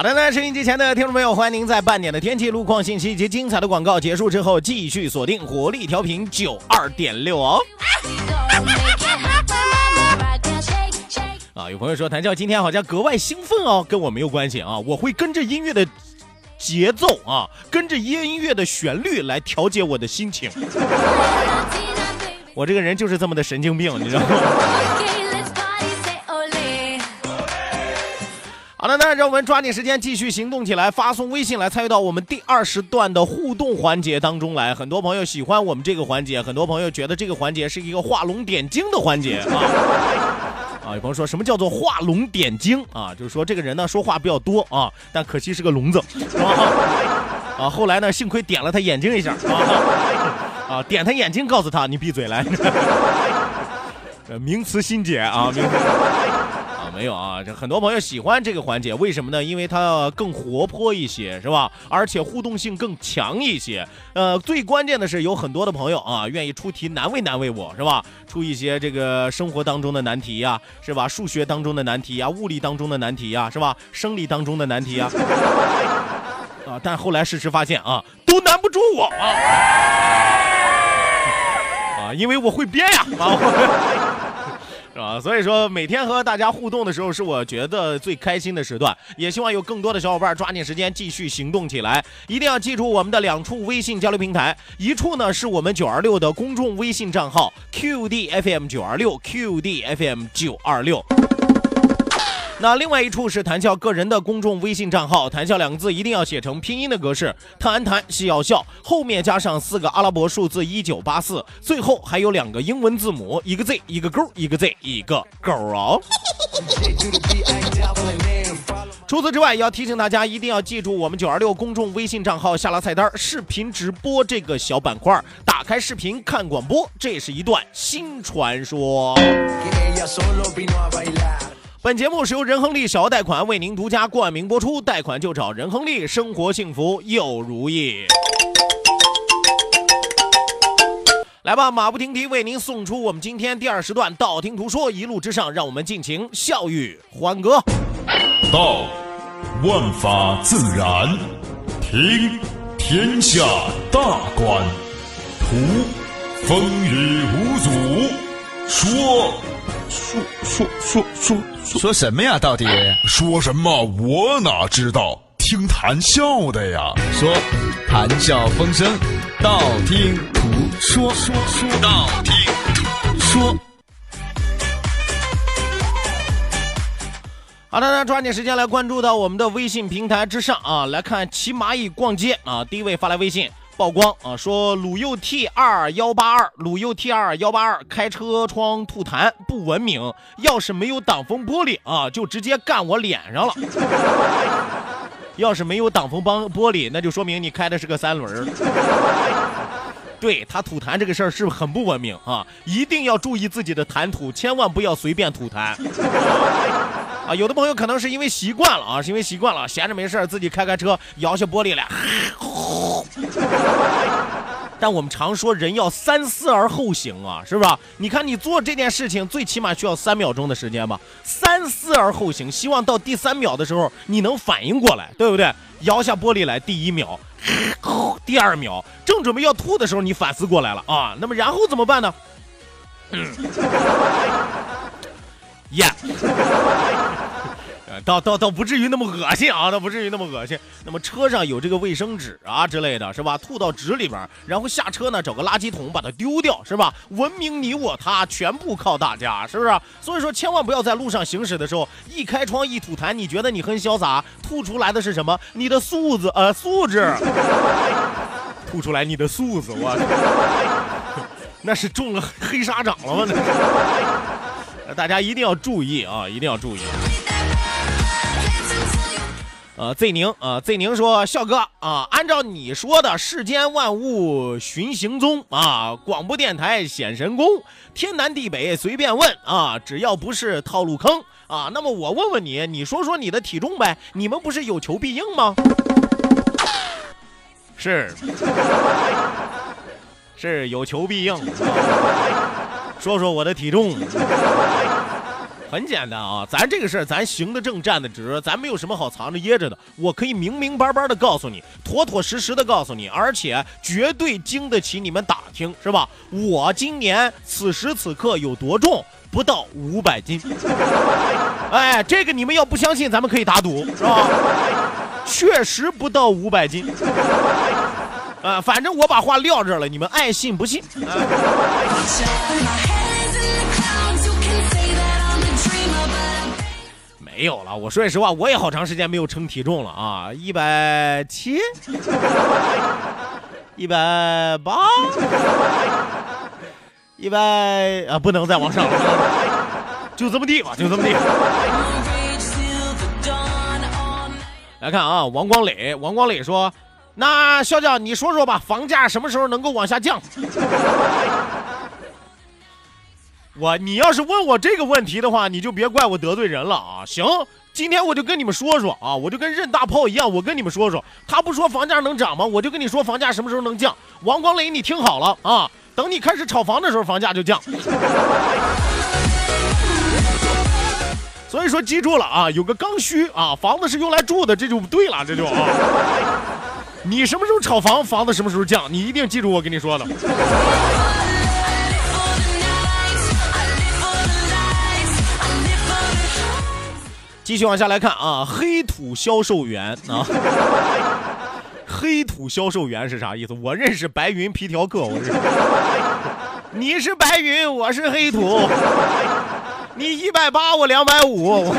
好的，那收音机前的听众朋友，欢迎您在半点的天气、路况信息以及精彩的广告结束之后，继续锁定活力调频九二点六哦。啊，有朋友说谭笑今天好像格外兴奋哦，跟我没有关系啊，我会跟着音乐的节奏啊，跟着音乐的旋律来调节我的心情。我这个人就是这么的神经病，你知道吗？好的，那让我们抓紧时间继续行动起来，发送微信来参与到我们第二十段的互动环节当中来。很多朋友喜欢我们这个环节，很多朋友觉得这个环节是一个画龙点睛的环节 啊。啊，有朋友说什么叫做画龙点睛啊？就是说这个人呢说话比较多啊，但可惜是个聋子？啊，后来呢，幸亏点了他眼睛一下啊，啊，点他眼睛，告诉他你闭嘴来。呃，名词新解啊，名词。没有啊，这很多朋友喜欢这个环节，为什么呢？因为它更活泼一些，是吧？而且互动性更强一些。呃，最关键的是有很多的朋友啊，愿意出题难为难为我，是吧？出一些这个生活当中的难题呀，是吧？数学当中的难题呀，物理当中的难题呀，是吧？生理当中的难题呀。啊，但后来事实发现啊，都难不住我啊。啊，因为我会编呀。啊。啊？所以说每天和大家互动的时候，是我觉得最开心的时段。也希望有更多的小伙伴抓紧时间继续行动起来。一定要记住我们的两处微信交流平台，一处呢是我们九二六的公众微信账号 QDFM 九二六 QDFM 九二六。那另外一处是谈笑个人的公众微信账号，谈笑两个字一定要写成拼音的格式，谈谈是要笑，后面加上四个阿拉伯数字一九八四，最后还有两个英文字母，一个 Z 一个勾，一个 Z 一个勾哦。除此之外，要提醒大家一定要记住我们九二六公众微信账号下拉菜单视频直播这个小板块，打开视频看广播，这是一段新传说。本节目是由仁亨利小额贷款为您独家冠名播出，贷款就找仁亨利，生活幸福又如意。来吧，马不停蹄为您送出我们今天第二时段道听途说，一路之上，让我们尽情笑语欢歌。道，万法自然；听，天下大观；图，风雨无阻；说，说说说说。说什么呀？到底说什么？我哪知道？听谈笑的呀。说，谈笑风生，道听途说。说说道听途说。好的，那抓紧时间来关注到我们的微信平台之上啊，来看骑蚂蚁逛街啊。第一位发来微信。曝光啊，说鲁右 T 二幺八二，鲁右 T 二幺八二开车窗吐痰不文明，要是没有挡风玻璃啊，就直接干我脸上了。要是没有挡风帮玻璃，那就说明你开的是个三轮。对他吐痰这个事儿是不是很不文明啊？一定要注意自己的谈吐，千万不要随便吐痰。啊，有的朋友可能是因为习惯了啊，是因为习惯了，闲着没事自己开开车，摇下玻璃来。但我们常说人要三思而后行啊，是不是？你看你做这件事情，最起码需要三秒钟的时间吧？三思而后行，希望到第三秒的时候你能反应过来，对不对？摇下玻璃来，第一秒，第二秒，正准备要吐的时候，你反思过来了啊。那么然后怎么办呢？嗯。Yes 倒倒倒不至于那么恶心啊，倒不至于那么恶心。那么车上有这个卫生纸啊之类的，是吧？吐到纸里边，然后下车呢找个垃圾桶把它丢掉，是吧？文明你我他，全部靠大家，是不是？所以说千万不要在路上行驶的时候一开窗一吐痰，你觉得你很潇洒，吐出来的是什么？你的素质呃素质，吐出来你的素质，我 那是中了黑沙掌了吗？那是。大家一定要注意啊，一定要注意。呃，Z 宁啊，Z 宁说，笑哥啊，按照你说的，世间万物寻行踪啊，广播电台显神功，天南地北随便问啊，只要不是套路坑啊，那么我问问你，你说说你的体重呗？你们不是有求必应吗？是，是有求必应。说说我的体重。很简单啊，咱这个事儿，咱行得正，站得直，咱没有什么好藏着掖着的。我可以明明白白的告诉你，妥妥实实的告诉你，而且绝对经得起你们打听，是吧？我今年此时此刻有多重？不到五百斤。哎，这个你们要不相信，咱们可以打赌，是吧？确实不到五百斤。啊，反正我把话撂这了，你们爱信不信。啊没有了，我说句实话，我也好长时间没有称体重了啊，一百七，一百八，一百啊，不能再往上了，就这么地吧，就这么地。来看啊，王光磊，王光磊说：“那笑笑，你说说吧，房价什么时候能够往下降？” 我，你要是问我这个问题的话，你就别怪我得罪人了啊！行，今天我就跟你们说说啊，我就跟任大炮一样，我跟你们说说，他不说房价能涨吗？我就跟你说房价什么时候能降。王光磊，你听好了啊，等你开始炒房的时候，房价就降。所以说，记住了啊，有个刚需啊，房子是用来住的，这就对了，这就啊。你什么时候炒房，房子什么时候降，你一定记住我跟你说的。继续往下来看啊，黑土销售员啊，黑土销售员是啥意思？我认识白云皮条客，我认识。你是白云，我是黑土。你一百八，我两百五。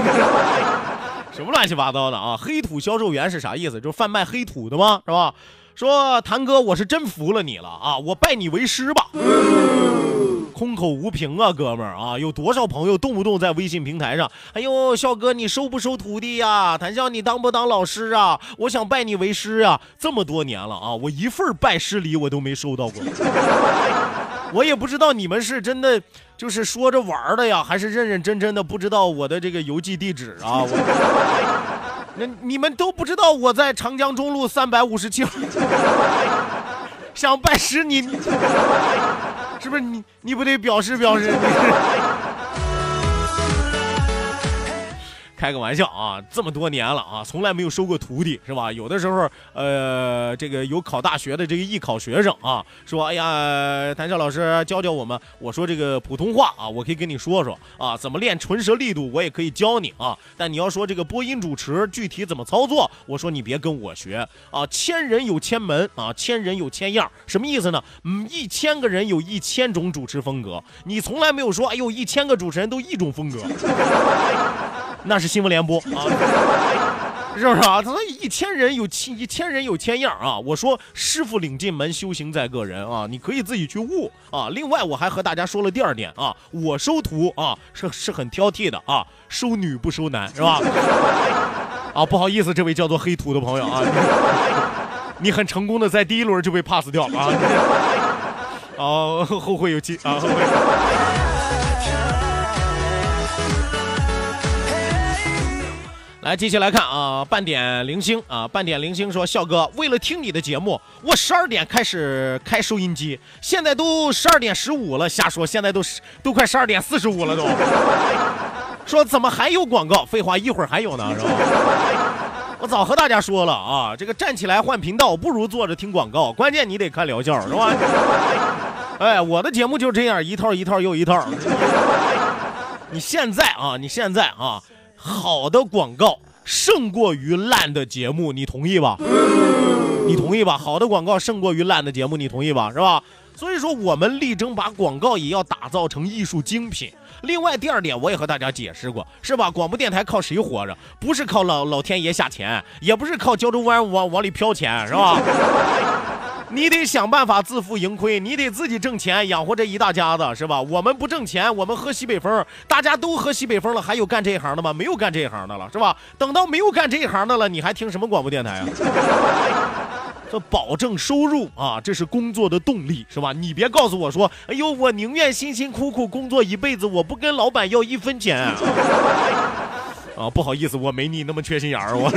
什么乱七八糟的啊？黑土销售员是啥意思？就是贩卖黑土的吗？是吧？说谭哥，我是真服了你了啊！我拜你为师吧。空口无凭啊，哥们儿啊，有多少朋友动不动在微信平台上，哎呦，笑哥你收不收徒弟呀？谭笑你当不当老师啊？我想拜你为师啊！这么多年了啊，我一份拜师礼我都没收到过。我也不知道你们是真的就是说着玩的呀，还是认认真真的不知道我的这个邮寄地址啊？我那你们都不知道我在长江中路三百五十七号，想拜师你。是不是你？你不得表示表示？开个玩笑啊！这么多年了啊，从来没有收过徒弟，是吧？有的时候，呃，这个有考大学的这个艺考学生啊，说：“哎呀，谭笑老师教教我们。”我说：“这个普通话啊，我可以跟你说说啊，怎么练唇舌力度，我也可以教你啊。但你要说这个播音主持具体怎么操作，我说你别跟我学啊。千人有千门啊，千人有千样，什么意思呢？嗯，一千个人有一千种主持风格，你从来没有说，哎呦，一千个主持人都一种风格。”那是新闻联播 啊，是不是啊？他说一千人有千一千人有千样啊。我说师傅领进门，修行在个人啊，你可以自己去悟啊。另外我还和大家说了第二点啊，我收徒啊是是很挑剔的啊，收女不收男是吧？啊，不好意思，这位叫做黑土的朋友啊，你很成功的在第一轮就被 pass 掉了啊，哦，后会有期啊，后会。来，继续来看啊，半点零星啊，半点零星说，笑哥，为了听你的节目，我十二点开始开收音机，现在都十二点十五了，瞎说，现在都十都快十二点四十五了都。说怎么还有广告？废话，一会儿还有呢，是吧？我早和大家说了啊，这个站起来换频道不如坐着听广告，关键你得看疗效，是吧？哎，我的节目就这样，一套一套又一套。你现在啊，你现在啊。好的广告胜过于烂的节目，你同意吧？你同意吧？好的广告胜过于烂的节目，你同意吧？是吧？所以说，我们力争把广告也要打造成艺术精品。另外，第二点，我也和大家解释过，是吧？广播电台靠谁活着？不是靠老老天爷下钱，也不是靠胶州湾往往里飘钱，是吧？你得想办法自负盈亏，你得自己挣钱养活这一大家子，是吧？我们不挣钱，我们喝西北风，大家都喝西北风了，还有干这一行的吗？没有干这一行的了，是吧？等到没有干这一行的了，你还听什么广播电台啊？这保证收入啊，这是工作的动力，是吧？你别告诉我说，哎呦，我宁愿辛辛苦苦工作一辈子，我不跟老板要一分钱啊！不好意思，我没你那么缺心眼儿，我。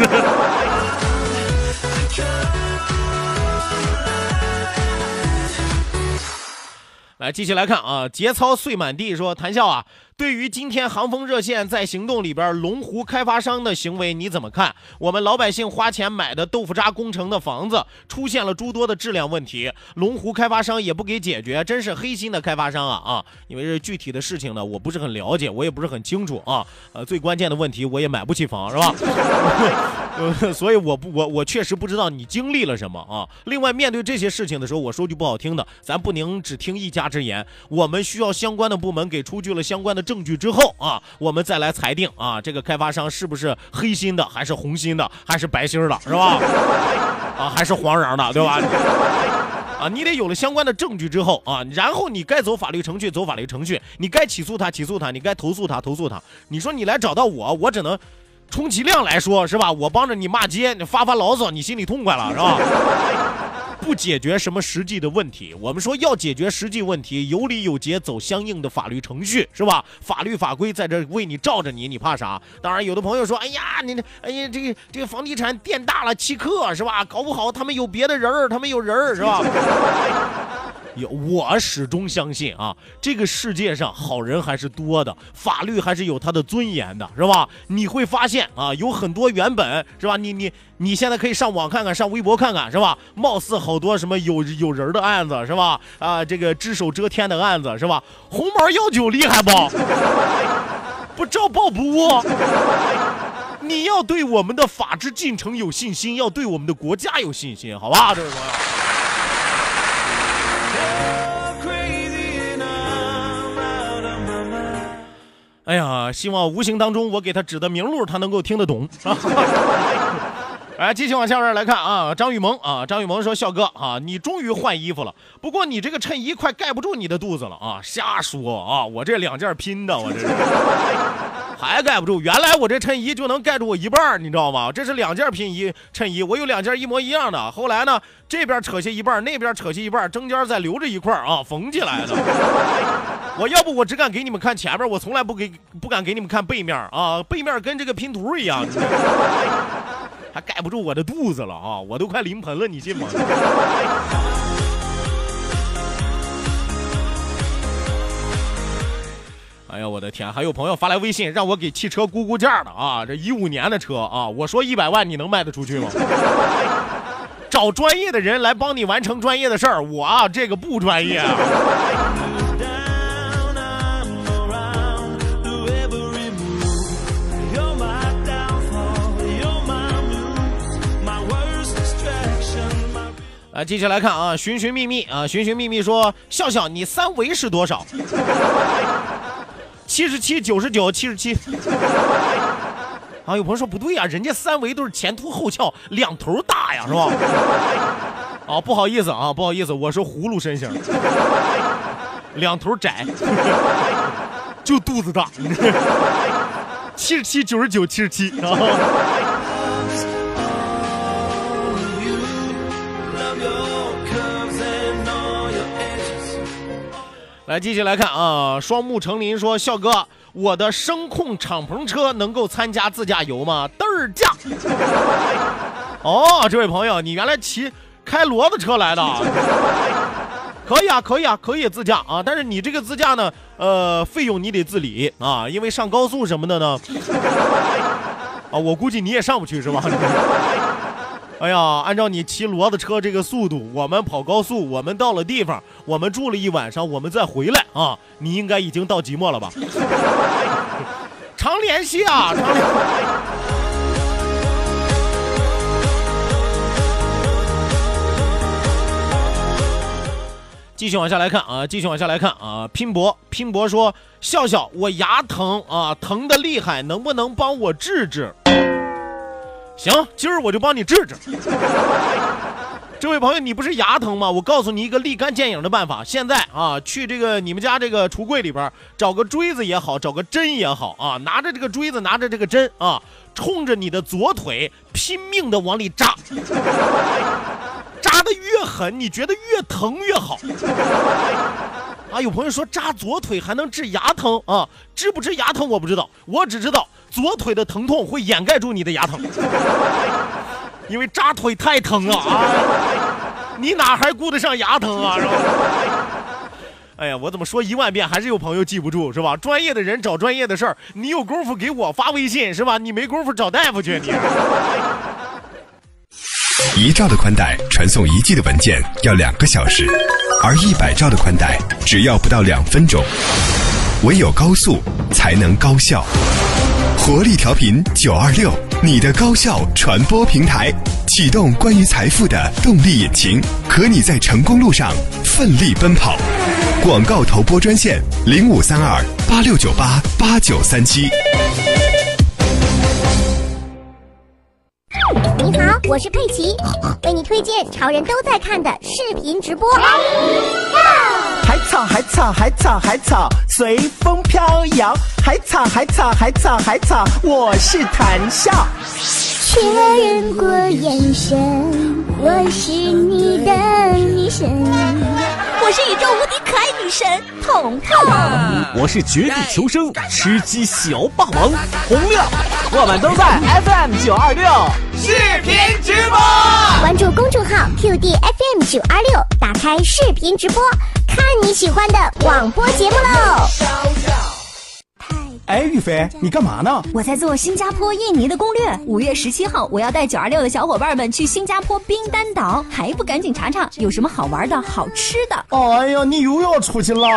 来，继续来看啊！节操碎满地说，谈笑啊，对于今天航风热线在行动里边龙湖开发商的行为你怎么看？我们老百姓花钱买的豆腐渣工程的房子出现了诸多的质量问题，龙湖开发商也不给解决，真是黑心的开发商啊啊！因为这具体的事情呢，我不是很了解，我也不是很清楚啊。呃，最关键的问题，我也买不起房，是吧？所以我不我我确实不知道你经历了什么啊。另外，面对这些事情的时候，我说句不好听的，咱不能只听一家之言，我们需要相关的部门给出具了相关的证据之后啊，我们再来裁定啊，这个开发商是不是黑心的，还是红心的，还是白心的，是吧？啊，还是黄瓤的，对吧？啊，你得有了相关的证据之后啊，然后你该走法律程序走法律程序，你该起诉他起诉他，你该投诉他投诉他。你说你来找到我，我只能。充其量来说是吧？我帮着你骂街，你发发牢骚，你心里痛快了是吧？不解决什么实际的问题，我们说要解决实际问题，有理有节，走相应的法律程序是吧？法律法规在这为你罩着你，你怕啥？当然，有的朋友说，哎呀，你这哎呀，这个这个房地产店大了欺客是吧？搞不好他们有别的人儿，他们有人儿是吧？有，我始终相信啊，这个世界上好人还是多的，法律还是有它的尊严的，是吧？你会发现啊，有很多原本是吧？你你你现在可以上网看看，上微博看看，是吧？貌似好多什么有有人的案子，是吧？啊，这个只手遮天的案子，是吧？红毛药酒厉害不？不照报不误。你要对我们的法治进程有信心，要对我们的国家有信心，好吧，这位朋友。哎呀，希望无形当中我给他指的明路，他能够听得懂。来，继续往下边来看啊，张雨萌啊，张雨萌说：“笑哥啊，你终于换衣服了，不过你这个衬衣快盖不住你的肚子了啊！瞎说啊，我这两件拼的，我这是 还盖不住。原来我这衬衣就能盖住我一半，你知道吗？这是两件拼衣衬衣，我有两件一模一样的。后来呢，这边扯下一半，那边扯下一半，中间再留着一块啊，缝起来的。我要不我只敢给你们看前面，我从来不给不敢给你们看背面啊，背面跟这个拼图一样。”还盖不住我的肚子了啊！我都快临盆了，你信吗？哎呀，我的天！还有朋友发来微信让我给汽车估估价的啊！这一五年的车啊，我说一百万，你能卖得出去吗？找专业的人来帮你完成专业的事儿，我啊这个不专业。继续来看啊，寻寻觅觅啊，寻寻觅觅说，笑笑，你三围是多少？七十七、九十九、七十七。啊，有朋友说不对呀，人家三围都是前凸后翘，两头大呀，是吧？啊，不好意思啊，不好意思，我是葫芦身形，两头窄，就肚子大。七十七、九十九、七十七。来，继续来看啊！双木成林说：“笑哥，我的声控敞篷车能够参加自驾游吗？”嘚儿驾。哦，这位朋友，你原来骑开骡子车来的？可以啊，可以啊，可以自驾啊！但是你这个自驾呢，呃，费用你得自理啊，因为上高速什么的呢，啊，我估计你也上不去是吧？哎呀，按照你骑骡子车这个速度，我们跑高速，我们到了地方，我们住了一晚上，我们再回来啊，你应该已经到即墨了吧？常联系啊！常联继续往下来看啊，继续往下来看啊，拼搏拼搏说笑笑，我牙疼啊，疼的厉害，能不能帮我治治？行，今儿我就帮你治治。这位朋友，你不是牙疼吗？我告诉你一个立竿见影的办法。现在啊，去这个你们家这个橱柜里边找个锥子也好，找个针也好啊，拿着这个锥子，拿着这个针啊，冲着你的左腿拼命的往里扎，扎的越狠，你觉得越疼越好。啊，有朋友说扎左腿还能治牙疼啊？治不治牙疼我不知道，我只知道左腿的疼痛会掩盖住你的牙疼。因为扎腿太疼了啊！你哪还顾得上牙疼啊？是吧？哎呀，我怎么说一万遍还是有朋友记不住是吧？专业的人找专业的事儿，你有功夫给我发微信是吧？你没功夫找大夫去你。一兆的宽带传送一 G 的文件要两个小时，而一百兆的宽带只要不到两分钟。唯有高速才能高效。活力调频九二六，你的高效传播平台，启动关于财富的动力引擎，和你在成功路上奋力奔跑。广告投播专线零五三二八六九八八九三七。你好，我是佩奇，为你推荐潮人都在看的视频直播。海草，海草，海草，海草，随风飘摇。海草，海草，海草，海草，我是谈笑。确认过眼神，我是你的女神。我是宇宙无敌可爱女神彤彤。我是绝地求生吃鸡小霸王洪亮。我们都在 FM 九二六视频直播。关注公众号 QD FM 九二六，打开视频直播，看你喜欢的广播节目喽。哎，玉飞，你干嘛呢？我在做新加坡、印尼的攻略。五月十七号，我要带九二六的小伙伴们去新加坡冰丹岛，还不赶紧查查有什么好玩的好吃的？哎呀，你又要出去了！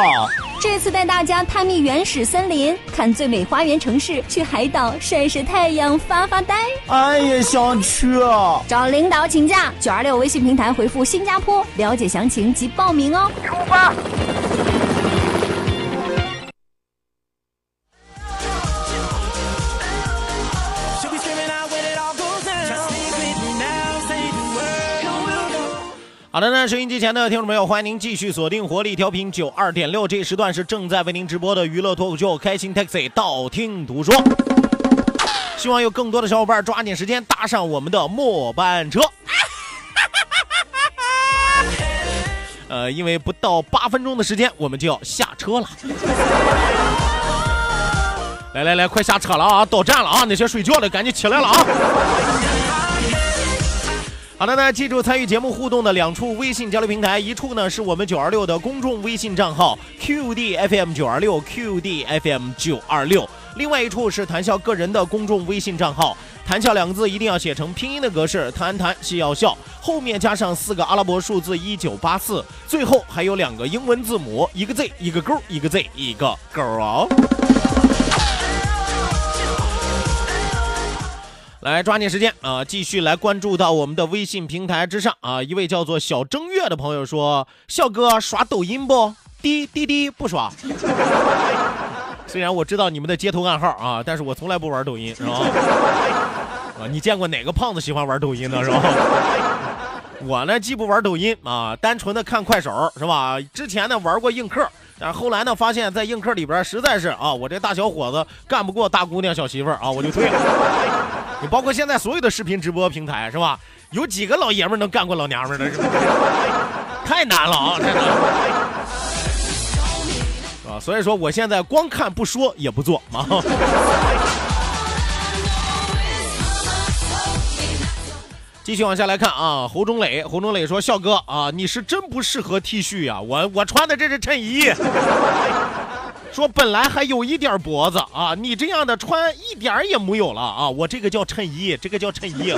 这次带大家探秘原始森林，看最美花园城市，去海岛晒晒太阳、发发呆。俺也，想去啊！找领导请假，九二六微信平台回复“新加坡”了解详情及报名哦。出发！好的呢，收音机前的听众朋友，欢迎您继续锁定活力调频九二点六，这时段是正在为您直播的娱乐脱口秀《开心 Taxi》，道听途说。希望有更多的小伙伴抓紧时间搭上我们的末班车。呃，因为不到八分钟的时间，我们就要下车了。来来来，快下车了啊！到站了啊！那些睡觉的赶紧起来了啊！好的那，记住参与节目互动的两处微信交流平台，一处呢是我们九二六的公众微信账号 QDFM 九二六 QDFM 九二六，另外一处是谈笑个人的公众微信账号，谈笑两个字一定要写成拼音的格式，谈谈戏要笑，后面加上四个阿拉伯数字一九八四，最后还有两个英文字母，一个 Z 一个勾，一个 Z 一个勾哦。来抓紧时间啊！继续来关注到我们的微信平台之上啊！一位叫做小正月的朋友说：“笑哥耍抖音不？滴滴滴不耍。虽然我知道你们的街头暗号啊，但是我从来不玩抖音，是吧？啊，你见过哪个胖子喜欢玩抖音的，是吧？我呢，既不玩抖音啊，单纯的看快手，是吧？之前呢玩过映客，但是后来呢发现，在映客里边实在是啊，我这大小伙子干不过大姑娘小媳妇儿啊，我就退了。你包括现在所有的视频直播平台是吧？有几个老爷们能干过老娘们的？是吧？太难了啊！太难了，啊！所以说我现在光看不说也不做啊。继续往下来看啊，侯忠磊，侯忠磊说：“笑哥啊，你是真不适合 T 恤呀，我我穿的这是衬衣。”说本来还有一点脖子啊，你这样的穿一点也没有了啊！我这个叫衬衣，这个叫衬衣。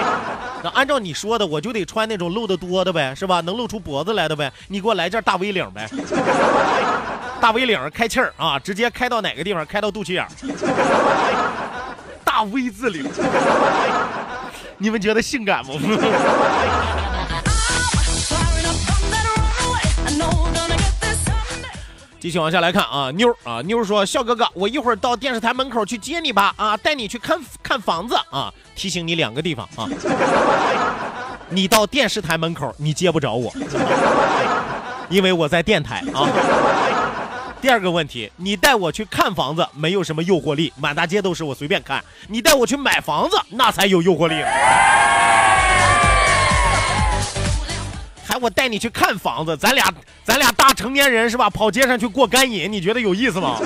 那按照你说的，我就得穿那种露的多的呗，是吧？能露出脖子来的呗。你给我来件大 V 领呗。大 V 领开气儿啊，直接开到哪个地方？开到肚脐眼。大 V 字领，你们觉得性感不？继续往下来看啊，妞啊，妞说：“笑哥哥，我一会儿到电视台门口去接你吧，啊，带你去看看房子啊。提醒你两个地方啊，你到电视台门口你接不着我，因为我在电台啊。第二个问题，你带我去看房子没有什么诱惑力，满大街都是，我随便看。你带我去买房子，那才有诱惑力。”还我带你去看房子，咱俩咱俩大成年人是吧？跑街上去过干瘾，你觉得有意思吗？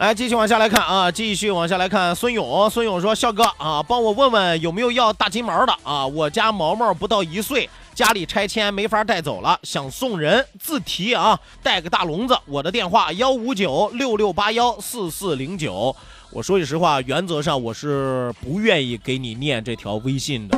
来，继续往下来看啊，继续往下来看。孙勇，孙勇说：“笑哥啊，帮我问问有没有要大金毛的啊？我家毛毛不到一岁。”家里拆迁没法带走了，想送人自提啊，带个大笼子。我的电话幺五九六六八幺四四零九。我说句实话，原则上我是不愿意给你念这条微信的。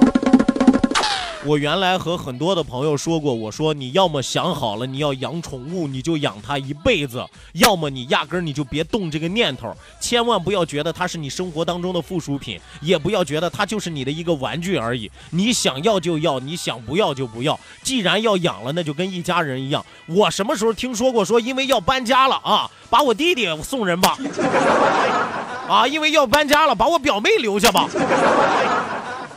我原来和很多的朋友说过，我说你要么想好了你要养宠物，你就养它一辈子；要么你压根儿你就别动这个念头，千万不要觉得它是你生活当中的附属品，也不要觉得它就是你的一个玩具而已。你想要就要，你想不要就不要。既然要养了，那就跟一家人一样。我什么时候听说过说因为要搬家了啊，把我弟弟送人吧？啊，因为要搬家了，把我表妹留下吧？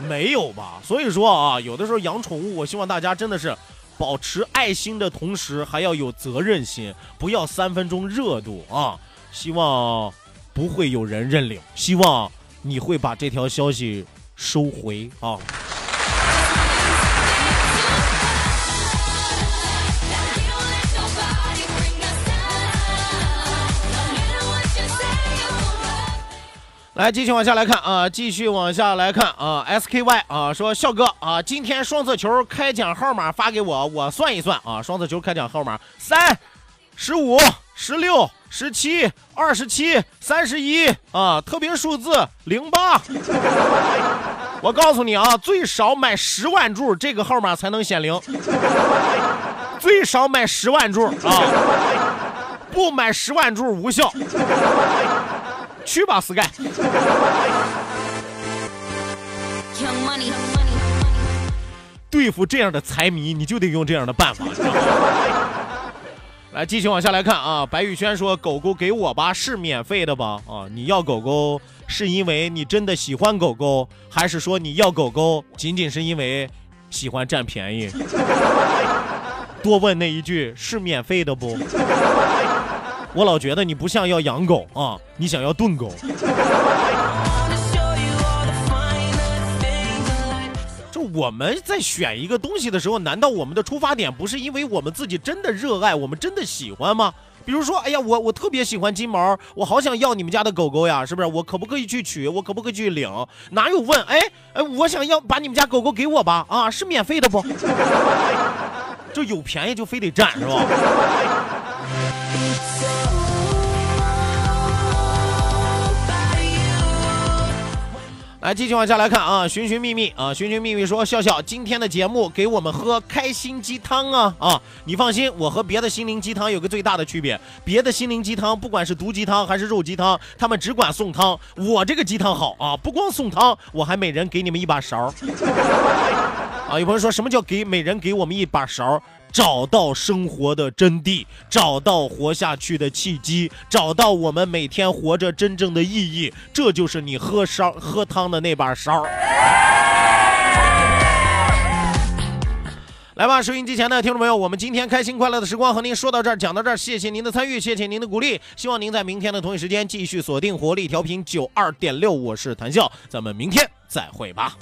没有吧？所以说啊，有的时候养宠物，我希望大家真的是保持爱心的同时，还要有责任心，不要三分钟热度啊！希望不会有人认领，希望你会把这条消息收回啊。来，继续往下来看啊，继续往下来看啊，SKY 啊说笑哥啊，今天双色球开奖号码发给我，我算一算啊，双色球开奖号码三、十五、十六、十七、二十七、三十一啊，特别数字零八。我告诉你啊，最少买十万注这个号码才能显灵，最少买十万注啊，不买十万注无效。去吧，Sky。对付这样的财迷，你就得用这样的办法。来，继续往下来看啊。白宇轩说：“狗狗给我吧，是免费的吧？啊，你要狗狗是因为你真的喜欢狗狗，还是说你要狗狗仅仅是因为喜欢占便宜？多问那一句，是免费的不？”我老觉得你不像要养狗啊，你想要炖狗。就我们在选一个东西的时候，难道我们的出发点不是因为我们自己真的热爱，我们真的喜欢吗？比如说，哎呀，我我特别喜欢金毛，我好想要你们家的狗狗呀，是不是？我可不可以去取？我可不可以去领？哪有问？哎哎，我想要把你们家狗狗给我吧？啊，是免费的不？就有便宜就非得占是吧？来，继续往下来看啊，寻寻觅觅啊，寻寻觅觅说笑笑，今天的节目给我们喝开心鸡汤啊啊！你放心，我和别的心灵鸡汤有个最大的区别，别的心灵鸡汤不管是毒鸡汤还是肉鸡汤，他们只管送汤，我这个鸡汤好啊，不光送汤，我还每人给你们一把勺。啊，有朋友说什么叫给每人给我们一把勺？找到生活的真谛，找到活下去的契机，找到我们每天活着真正的意义，这就是你喝烧喝汤的那把勺。来吧，收音机前的听众朋友，我们今天开心快乐的时光和您说到这儿，讲到这儿，谢谢您的参与，谢谢您的鼓励，希望您在明天的同一时间继续锁定活力调频九二点六，我是谭笑，咱们明天再会吧。